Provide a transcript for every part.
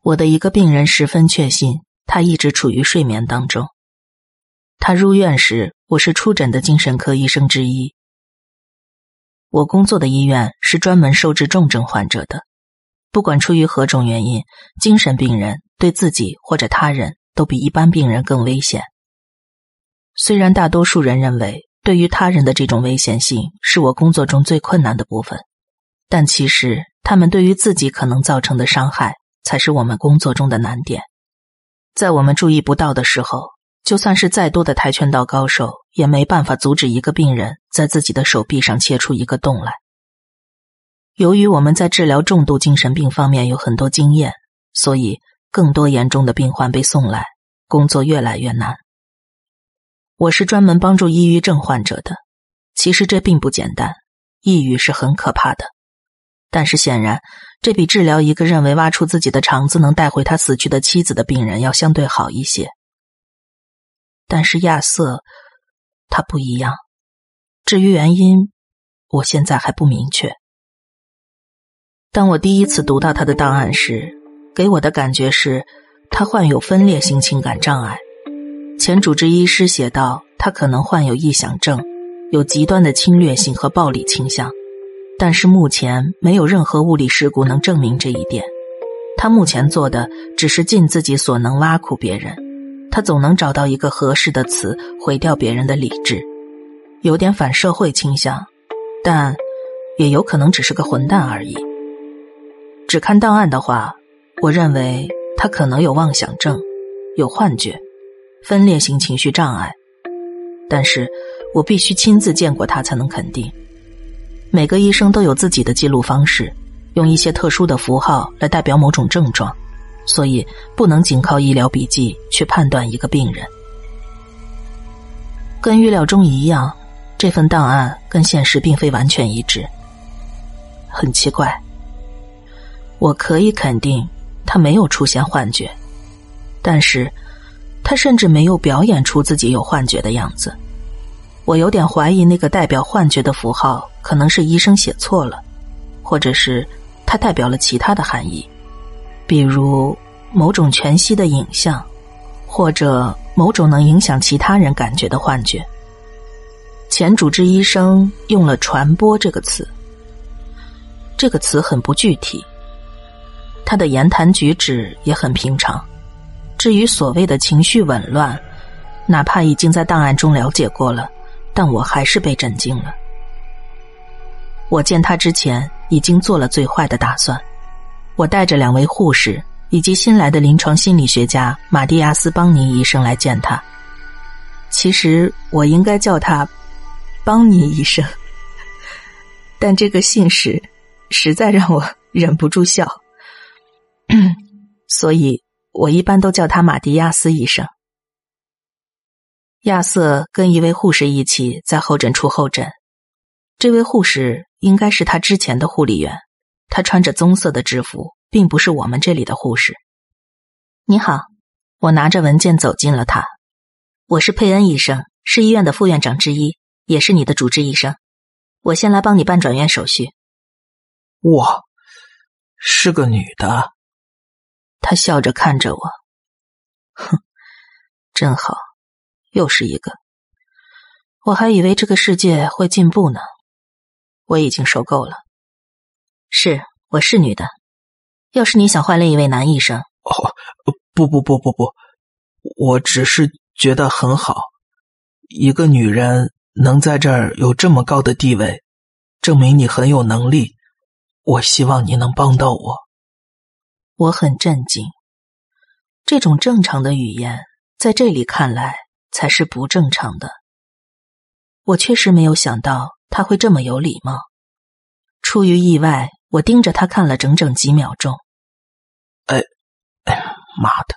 我的一个病人十分确信，他一直处于睡眠当中。他入院时，我是出诊的精神科医生之一。我工作的医院是专门收治重症患者的，不管出于何种原因，精神病人对自己或者他人都比一般病人更危险。虽然大多数人认为，对于他人的这种危险性是我工作中最困难的部分，但其实他们对于自己可能造成的伤害。才是我们工作中的难点，在我们注意不到的时候，就算是再多的跆拳道高手，也没办法阻止一个病人在自己的手臂上切出一个洞来。由于我们在治疗重度精神病方面有很多经验，所以更多严重的病患被送来，工作越来越难。我是专门帮助抑郁症患者的，其实这并不简单，抑郁是很可怕的。但是显然，这比治疗一个认为挖出自己的肠子能带回他死去的妻子的病人要相对好一些。但是亚瑟，他不一样。至于原因，我现在还不明确。当我第一次读到他的档案时，给我的感觉是，他患有分裂性情感障碍。前主治医师写道，他可能患有臆想症，有极端的侵略性和暴力倾向。但是目前没有任何物理事故能证明这一点。他目前做的只是尽自己所能挖苦别人，他总能找到一个合适的词毁掉别人的理智，有点反社会倾向，但也有可能只是个混蛋而已。只看档案的话，我认为他可能有妄想症、有幻觉、分裂型情绪障碍，但是我必须亲自见过他才能肯定。每个医生都有自己的记录方式，用一些特殊的符号来代表某种症状，所以不能仅靠医疗笔记去判断一个病人。跟预料中一样，这份档案跟现实并非完全一致。很奇怪，我可以肯定他没有出现幻觉，但是他甚至没有表演出自己有幻觉的样子。我有点怀疑那个代表幻觉的符号可能是医生写错了，或者是它代表了其他的含义，比如某种全息的影像，或者某种能影响其他人感觉的幻觉。前主治医生用了“传播”这个词，这个词很不具体。他的言谈举止也很平常。至于所谓的情绪紊乱，哪怕已经在档案中了解过了。但我还是被震惊了。我见他之前已经做了最坏的打算，我带着两位护士以及新来的临床心理学家马蒂亚斯·邦尼医生来见他。其实我应该叫他邦尼医生，但这个姓氏实在让我忍不住笑，所以我一般都叫他马蒂亚斯医生。亚瑟跟一位护士一起在候诊处候诊，这位护士应该是他之前的护理员，她穿着棕色的制服，并不是我们这里的护士。你好，我拿着文件走进了他。我是佩恩医生，是医院的副院长之一，也是你的主治医生。我先来帮你办转院手续。哇，是个女的。他笑着看着我，哼，真好。又是一个，我还以为这个世界会进步呢。我已经受够了。是，我是女的。要是你想换另一位男医生，哦，不不不不不，我只是觉得很好。一个女人能在这儿有这么高的地位，证明你很有能力。我希望你能帮到我。我很震惊，这种正常的语言在这里看来。才是不正常的。我确实没有想到他会这么有礼貌。出于意外，我盯着他看了整整几秒钟。哎，哎，妈的！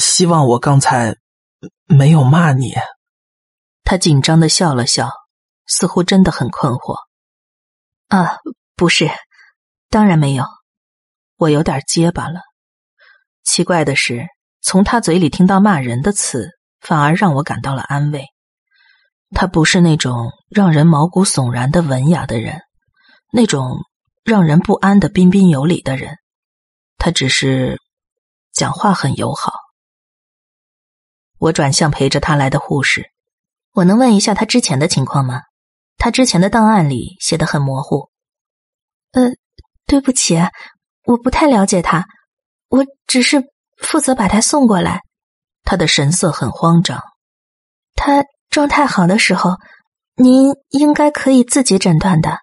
希望我刚才没有骂你。他紧张的笑了笑，似乎真的很困惑。啊，不是，当然没有。我有点结巴了。奇怪的是。从他嘴里听到骂人的词，反而让我感到了安慰。他不是那种让人毛骨悚然的文雅的人，那种让人不安的彬彬有礼的人。他只是讲话很友好。我转向陪着他来的护士，我能问一下他之前的情况吗？他之前的档案里写的很模糊。呃，对不起，我不太了解他，我只是负责把他送过来。他的神色很慌张。他状态好的时候，您应该可以自己诊断的。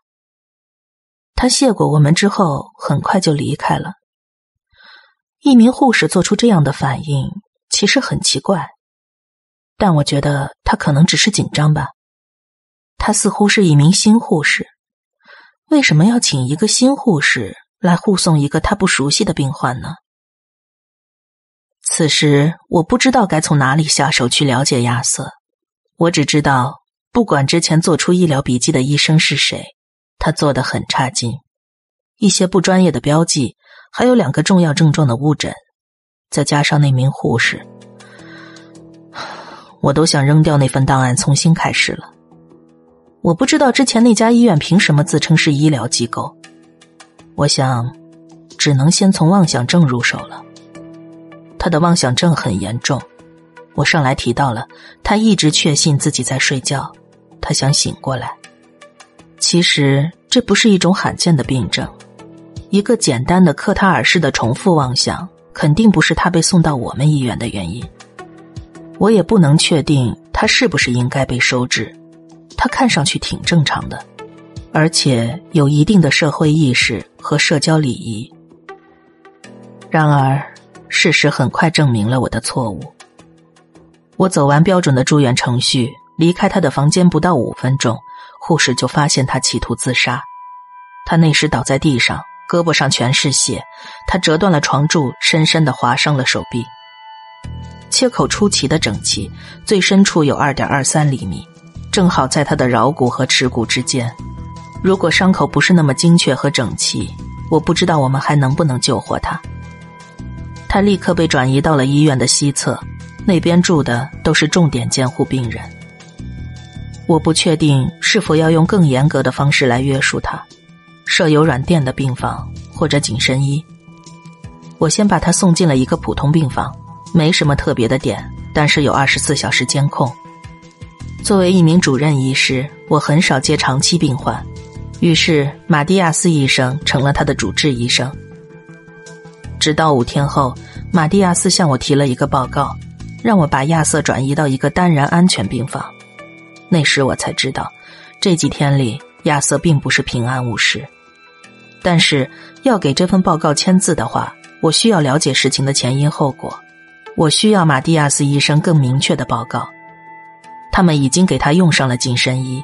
他谢过我们之后，很快就离开了。一名护士做出这样的反应，其实很奇怪，但我觉得他可能只是紧张吧。他似乎是一名新护士，为什么要请一个新护士来护送一个他不熟悉的病患呢？此时我不知道该从哪里下手去了解亚瑟，我只知道，不管之前做出医疗笔记的医生是谁。他做的很差劲，一些不专业的标记，还有两个重要症状的误诊，再加上那名护士，我都想扔掉那份档案，重新开始了。我不知道之前那家医院凭什么自称是医疗机构，我想，只能先从妄想症入手了。他的妄想症很严重，我上来提到了，他一直确信自己在睡觉，他想醒过来。其实这不是一种罕见的病症，一个简单的克塔尔式的重复妄想，肯定不是他被送到我们医院的原因。我也不能确定他是不是应该被收治，他看上去挺正常的，而且有一定的社会意识和社交礼仪。然而，事实很快证明了我的错误。我走完标准的住院程序，离开他的房间不到五分钟。护士就发现他企图自杀，他那时倒在地上，胳膊上全是血，他折断了床柱，深深的划伤了手臂。切口出奇的整齐，最深处有二点二三厘米，正好在他的桡骨和耻骨之间。如果伤口不是那么精确和整齐，我不知道我们还能不能救活他。他立刻被转移到了医院的西侧，那边住的都是重点监护病人。我不确定是否要用更严格的方式来约束他，设有软垫的病房或者紧身衣。我先把他送进了一个普通病房，没什么特别的点，但是有二十四小时监控。作为一名主任医师，我很少接长期病患，于是马蒂亚斯医生成了他的主治医生。直到五天后，马蒂亚斯向我提了一个报告，让我把亚瑟转移到一个单人安全病房。那时我才知道，这几天里亚瑟并不是平安无事。但是要给这份报告签字的话，我需要了解事情的前因后果。我需要马蒂亚斯医生更明确的报告。他们已经给他用上了紧身衣，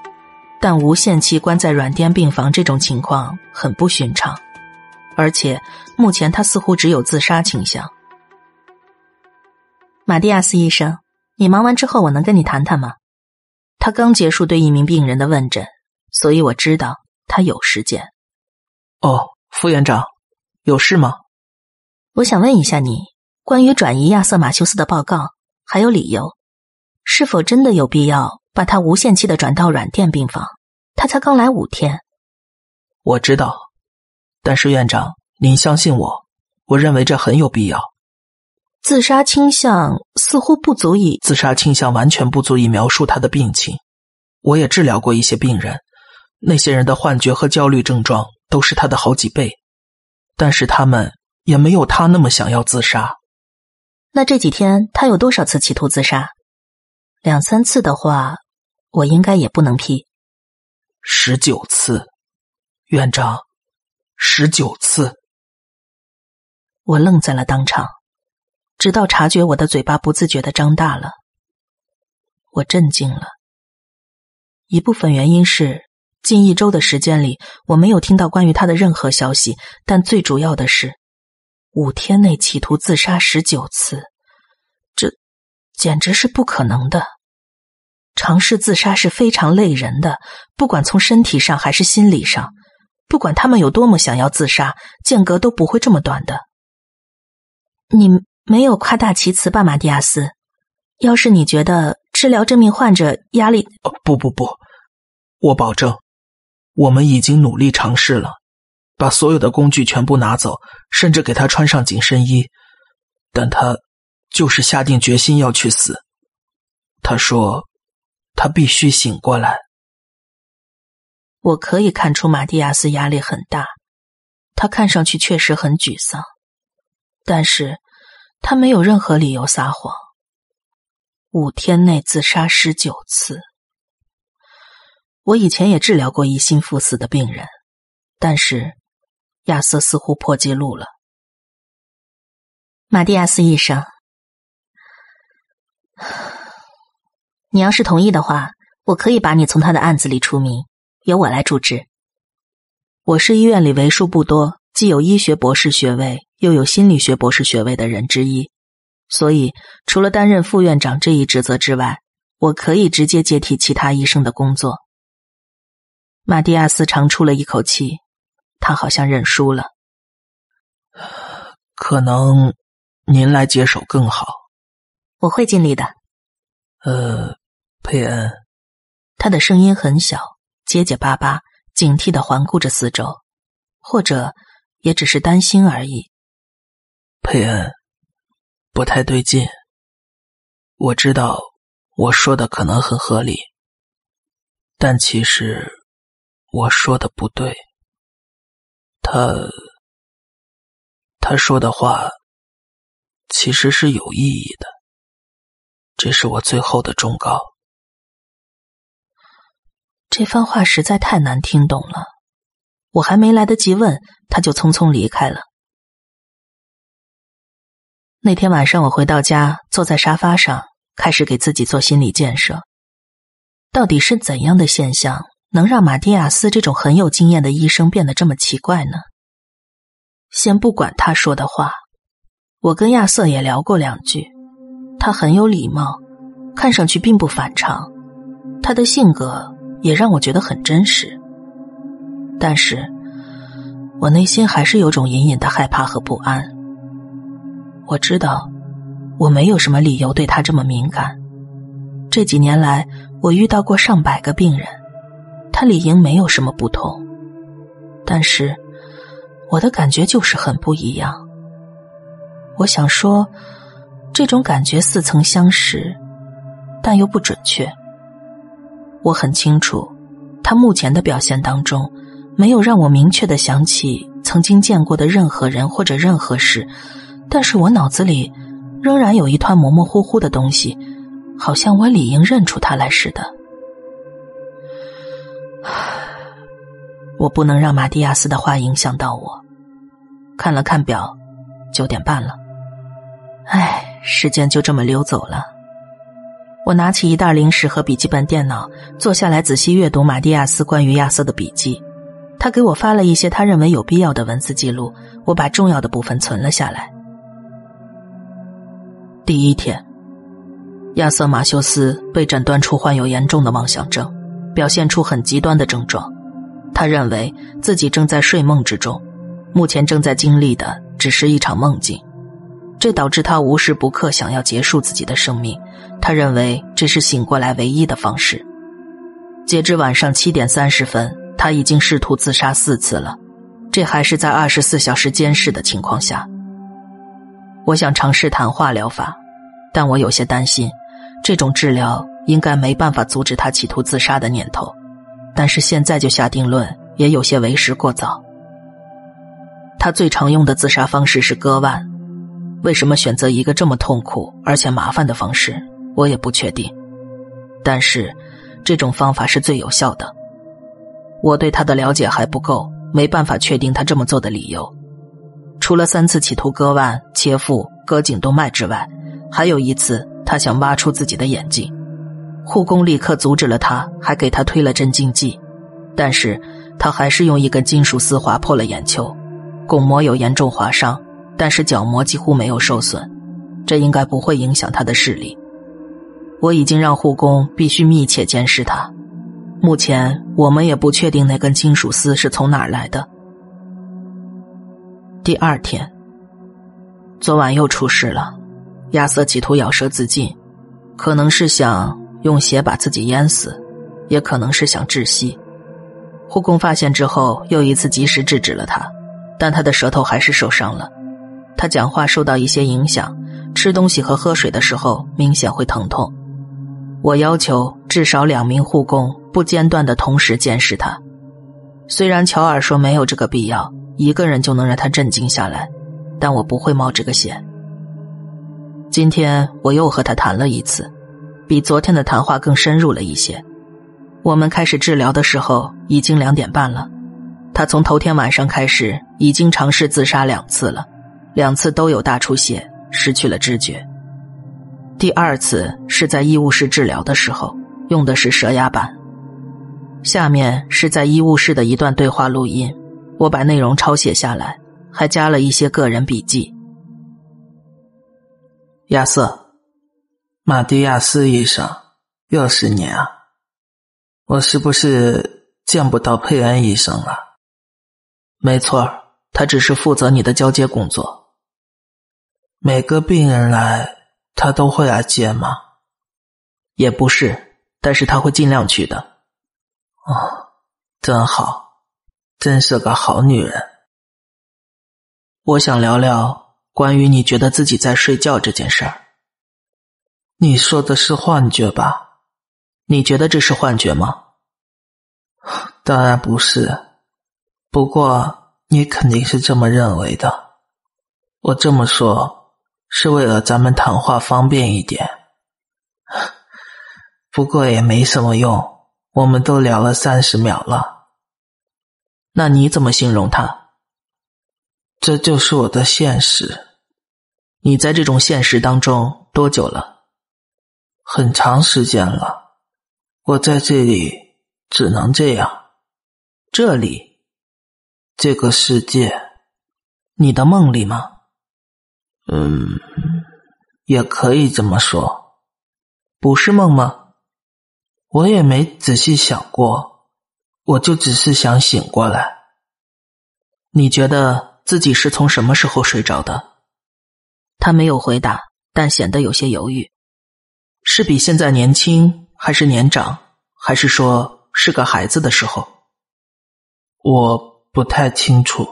但无限期关在软垫病房这种情况很不寻常，而且目前他似乎只有自杀倾向。马蒂亚斯医生，你忙完之后，我能跟你谈谈吗？他刚结束对一名病人的问诊，所以我知道他有时间。哦，副院长，有事吗？我想问一下你，关于转移亚瑟马修斯的报告，还有理由，是否真的有必要把他无限期的转到软垫病房？他才刚来五天。我知道，但是院长，您相信我，我认为这很有必要。自杀倾向似乎不足以，自杀倾向完全不足以描述他的病情。我也治疗过一些病人，那些人的幻觉和焦虑症状都是他的好几倍，但是他们也没有他那么想要自杀。那这几天他有多少次企图自杀？两三次的话，我应该也不能批。十九次，院长，十九次。我愣在了当场。直到察觉我的嘴巴不自觉的张大了，我震惊了。一部分原因是近一周的时间里我没有听到关于他的任何消息，但最主要的是，五天内企图自杀十九次，这简直是不可能的。尝试自杀是非常累人的，不管从身体上还是心理上，不管他们有多么想要自杀，间隔都不会这么短的。你。没有夸大其词吧，马蒂亚斯。要是你觉得治疗这名患者压力……不不不，我保证，我们已经努力尝试了，把所有的工具全部拿走，甚至给他穿上紧身衣，但他就是下定决心要去死。他说：“他必须醒过来。”我可以看出马蒂亚斯压力很大，他看上去确实很沮丧，但是他没有任何理由撒谎。五天内自杀十九次。我以前也治疗过一心赴死的病人，但是亚瑟似乎破纪录了。马蒂亚斯医生，你要是同意的话，我可以把你从他的案子里除名，由我来主持。我是医院里为数不多既有医学博士学位又有心理学博士学位的人之一，所以除了担任副院长这一职责之外，我可以直接接替其他医生的工作。马蒂亚斯长出了一口气，他好像认输了。可能您来接手更好。我会尽力的。呃，佩恩，他的声音很小，结结巴巴，警惕的环顾着四周，或者也只是担心而已。佩恩，不太对劲。我知道我说的可能很合理，但其实。我说的不对，他他说的话其实是有意义的，这是我最后的忠告。这番话实在太难听懂了，我还没来得及问，他就匆匆离开了。那天晚上，我回到家，坐在沙发上，开始给自己做心理建设。到底是怎样的现象？能让马蒂亚斯这种很有经验的医生变得这么奇怪呢？先不管他说的话，我跟亚瑟也聊过两句。他很有礼貌，看上去并不反常。他的性格也让我觉得很真实。但是，我内心还是有种隐隐的害怕和不安。我知道，我没有什么理由对他这么敏感。这几年来，我遇到过上百个病人。他理应没有什么不同，但是我的感觉就是很不一样。我想说，这种感觉似曾相识，但又不准确。我很清楚，他目前的表现当中，没有让我明确的想起曾经见过的任何人或者任何事，但是我脑子里仍然有一团模模糊糊的东西，好像我理应认出他来似的。我不能让马蒂亚斯的话影响到我。看了看表，九点半了。唉，时间就这么溜走了。我拿起一袋零食和笔记本电脑，坐下来仔细阅读马蒂亚斯关于亚瑟的笔记。他给我发了一些他认为有必要的文字记录，我把重要的部分存了下来。第一天，亚瑟马修斯被诊断出患有严重的妄想症，表现出很极端的症状。他认为自己正在睡梦之中，目前正在经历的只是一场梦境，这导致他无时不刻想要结束自己的生命。他认为这是醒过来唯一的方式。截至晚上七点三十分，他已经试图自杀四次了，这还是在二十四小时监视的情况下。我想尝试谈话疗法，但我有些担心，这种治疗应该没办法阻止他企图自杀的念头。但是现在就下定论也有些为时过早。他最常用的自杀方式是割腕，为什么选择一个这么痛苦而且麻烦的方式，我也不确定。但是这种方法是最有效的。我对他的了解还不够，没办法确定他这么做的理由。除了三次企图割腕、切腹、割颈动脉之外，还有一次他想挖出自己的眼睛。护工立刻阻止了他，还给他推了镇静剂，但是他还是用一根金属丝划破了眼球，巩膜有严重划伤，但是角膜几乎没有受损，这应该不会影响他的视力。我已经让护工必须密切监视他，目前我们也不确定那根金属丝是从哪儿来的。第二天，昨晚又出事了，亚瑟企图咬舌自尽，可能是想。用血把自己淹死，也可能是想窒息。护工发现之后，又一次及时制止了他。但他的舌头还是受伤了。他讲话受到一些影响，吃东西和喝水的时候明显会疼痛。我要求至少两名护工不间断的同时监视他。虽然乔尔说没有这个必要，一个人就能让他镇静下来，但我不会冒这个险。今天我又和他谈了一次，比昨天的谈话更深入了一些。我们开始治疗的时候已经两点半了，他从头天晚上开始已经尝试自杀两次了，两次都有大出血，失去了知觉。第二次是在医务室治疗的时候，用的是蛇牙板。下面是在医务室的一段对话录音，我把内容抄写下来，还加了一些个人笔记。亚瑟，马蒂亚斯医生，又是你啊！我是不是见不到佩恩医生了？没错，他只是负责你的交接工作。每个病人来，他都会来接吗？也不是，但是他会尽量去的。哦，真好，真是个好女人。我想聊聊关于你觉得自己在睡觉这件事儿。你说的是幻觉吧？你觉得这是幻觉吗？当然不是，不过你肯定是这么认为的。我这么说是为了咱们谈话方便一点，不过也没什么用。我们都聊了三十秒了，那你怎么形容他？这就是我的现实。你在这种现实当中多久了？很长时间了。我在这里只能这样。这里，这个世界，你的梦里吗？嗯，也可以这么说。不是梦吗？我也没仔细想过，我就只是想醒过来。你觉得自己是从什么时候睡着的？他没有回答，但显得有些犹豫。是比现在年轻，还是年长，还是说是个孩子的时候？我不太清楚，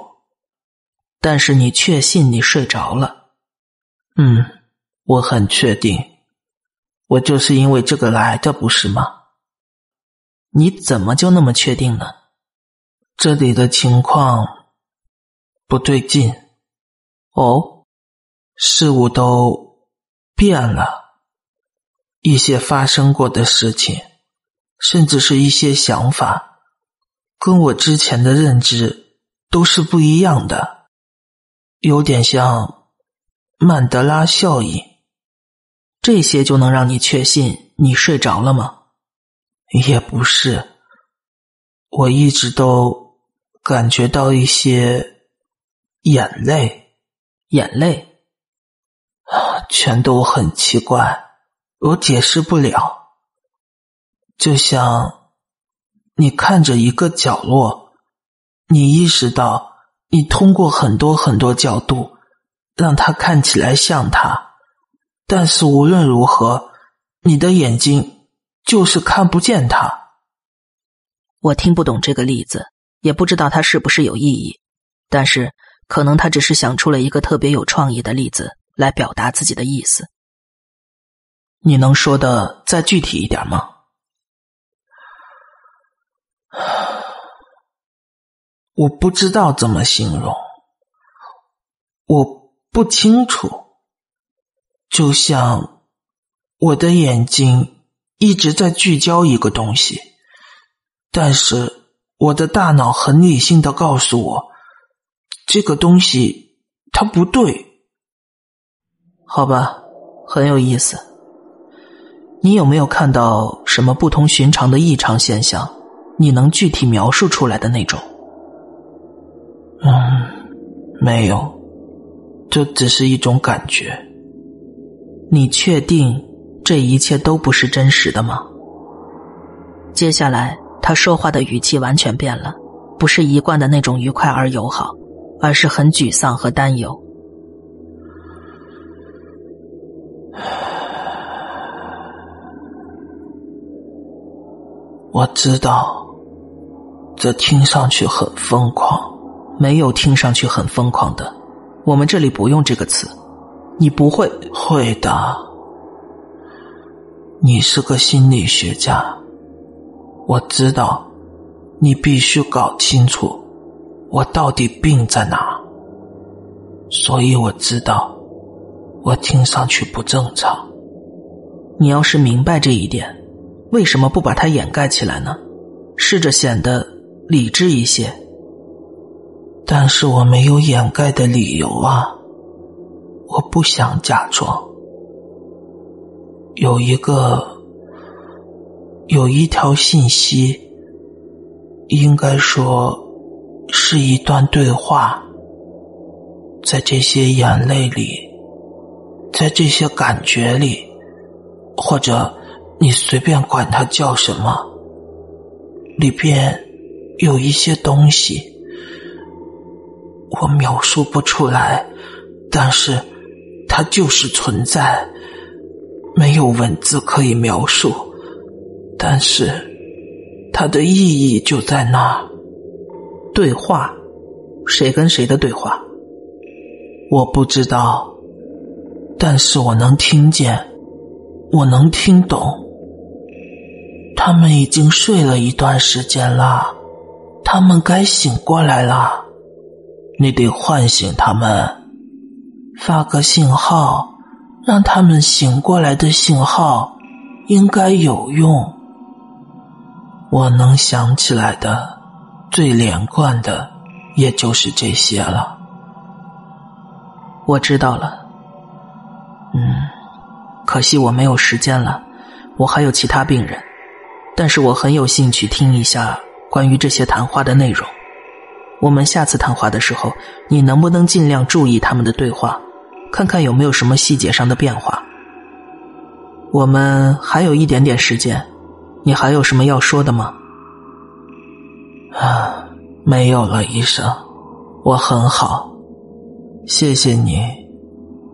但是你确信你睡着了？嗯，我很确定，我就是因为这个来的，不是吗？你怎么就那么确定呢？这里的情况不对劲。哦，事物都变了，一些发生过的事情，甚至是一些想法，跟我之前的认知都是不一样的，有点像曼德拉效应。这些就能让你确信你睡着了吗？也不是，我一直都感觉到一些眼泪，眼泪啊，全都很奇怪，我解释不了。就像你看着一个角落，你意识到你通过很多很多角度让他看起来像他，但是无论如何，你的眼睛。就是看不见他。我听不懂这个例子，也不知道它是不是有意义。但是，可能他只是想出了一个特别有创意的例子来表达自己的意思。你能说的再具体一点吗？我不知道怎么形容，我不清楚。就像我的眼睛。一直在聚焦一个东西，但是我的大脑很理性的告诉我，这个东西它不对。好吧，很有意思。你有没有看到什么不同寻常的异常现象？你能具体描述出来的那种？嗯，没有，这只是一种感觉。你确定？这一切都不是真实的吗？接下来，他说话的语气完全变了，不是一贯的那种愉快而友好，而是很沮丧和担忧。我知道，这听上去很疯狂，没有听上去很疯狂的，我们这里不用这个词。你不会会的，你是个心理学家，我知道，你必须搞清楚我到底病在哪，所以我知道我听上去不正常。你要是明白这一点，为什么不把它掩盖起来呢？试着显得理智一些。但是我没有掩盖的理由啊。我不想假装。有一个，有一条信息，应该说是一段对话，在这些眼泪里，在这些感觉里，或者你随便管它叫什么，里边有一些东西，我描述不出来，但是。它就是存在，没有文字可以描述，但是它的意义就在那。对话，谁跟谁的对话？我不知道，但是我能听见，我能听懂。他们已经睡了一段时间了，他们该醒过来了，你得唤醒他们。发个信号，让他们醒过来的信号应该有用。我能想起来的最连贯的，也就是这些了。我知道了。嗯，可惜我没有时间了，我还有其他病人，但是我很有兴趣听一下关于这些谈话的内容。我们下次谈话的时候，你能不能尽量注意他们的对话？看看有没有什么细节上的变化。我们还有一点点时间，你还有什么要说的吗？啊，没有了，医生，我很好，谢谢你。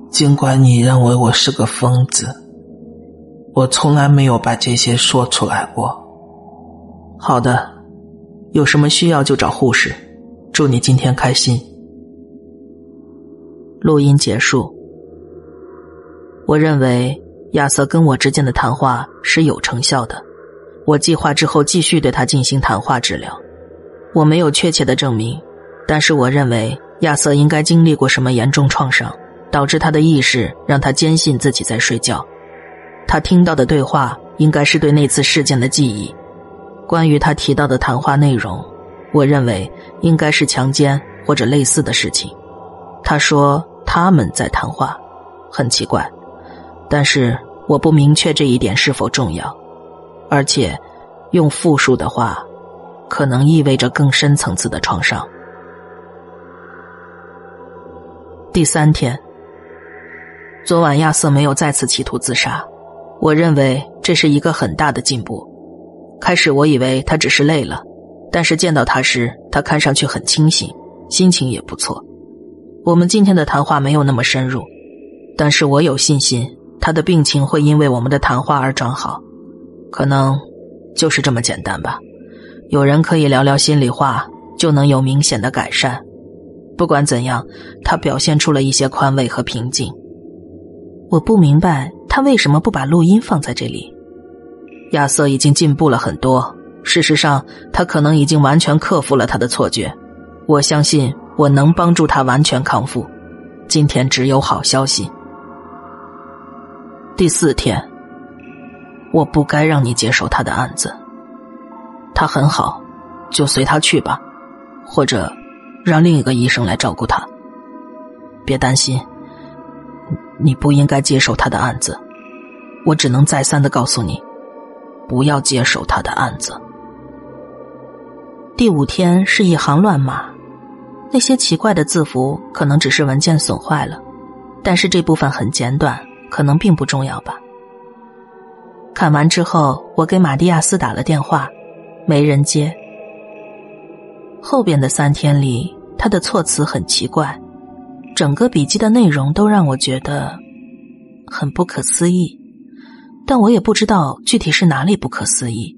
尽管你认为我是个疯子，我从来没有把这些说出来过。好的，有什么需要就找护士。祝你今天开心。录音结束。我认为亚瑟跟我之间的谈话是有成效的。我计划之后继续对他进行谈话治疗。我没有确切的证明，但是我认为亚瑟应该经历过什么严重创伤，导致他的意识让他坚信自己在睡觉。他听到的对话应该是对那次事件的记忆。关于他提到的谈话内容，我认为应该是强奸或者类似的事情。他说他们在谈话，很奇怪，但是我不明确这一点是否重要，而且用复数的话，可能意味着更深层次的创伤。第三天，昨晚亚瑟没有再次企图自杀，我认为这是一个很大的进步。开始我以为他只是累了，但是见到他时，他看上去很清醒，心情也不错。我们今天的谈话没有那么深入，但是我有信心他的病情会因为我们的谈话而转好，可能就是这么简单吧。有人可以聊聊心里话，就能有明显的改善。不管怎样，他表现出了一些宽慰和平静。我不明白他为什么不把录音放在这里。亚瑟已经进步了很多，事实上，他可能已经完全克服了他的错觉。我相信。我能帮助他完全康复。今天只有好消息。第四天，我不该让你接手他的案子。他很好，就随他去吧，或者让另一个医生来照顾他。别担心，你不应该接手他的案子。我只能再三的告诉你，不要接手他的案子。第五天是一行乱码。那些奇怪的字符可能只是文件损坏了，但是这部分很简短，可能并不重要吧。看完之后，我给马蒂亚斯打了电话，没人接。后边的三天里，他的措辞很奇怪，整个笔记的内容都让我觉得很不可思议，但我也不知道具体是哪里不可思议。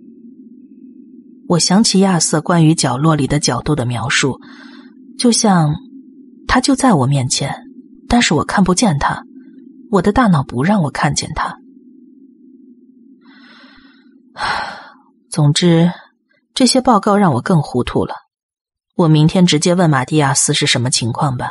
我想起亚瑟关于角落里的角度的描述。就像他就在我面前，但是我看不见他，我的大脑不让我看见他。总之，这些报告让我更糊涂了。我明天直接问马蒂亚斯是什么情况吧。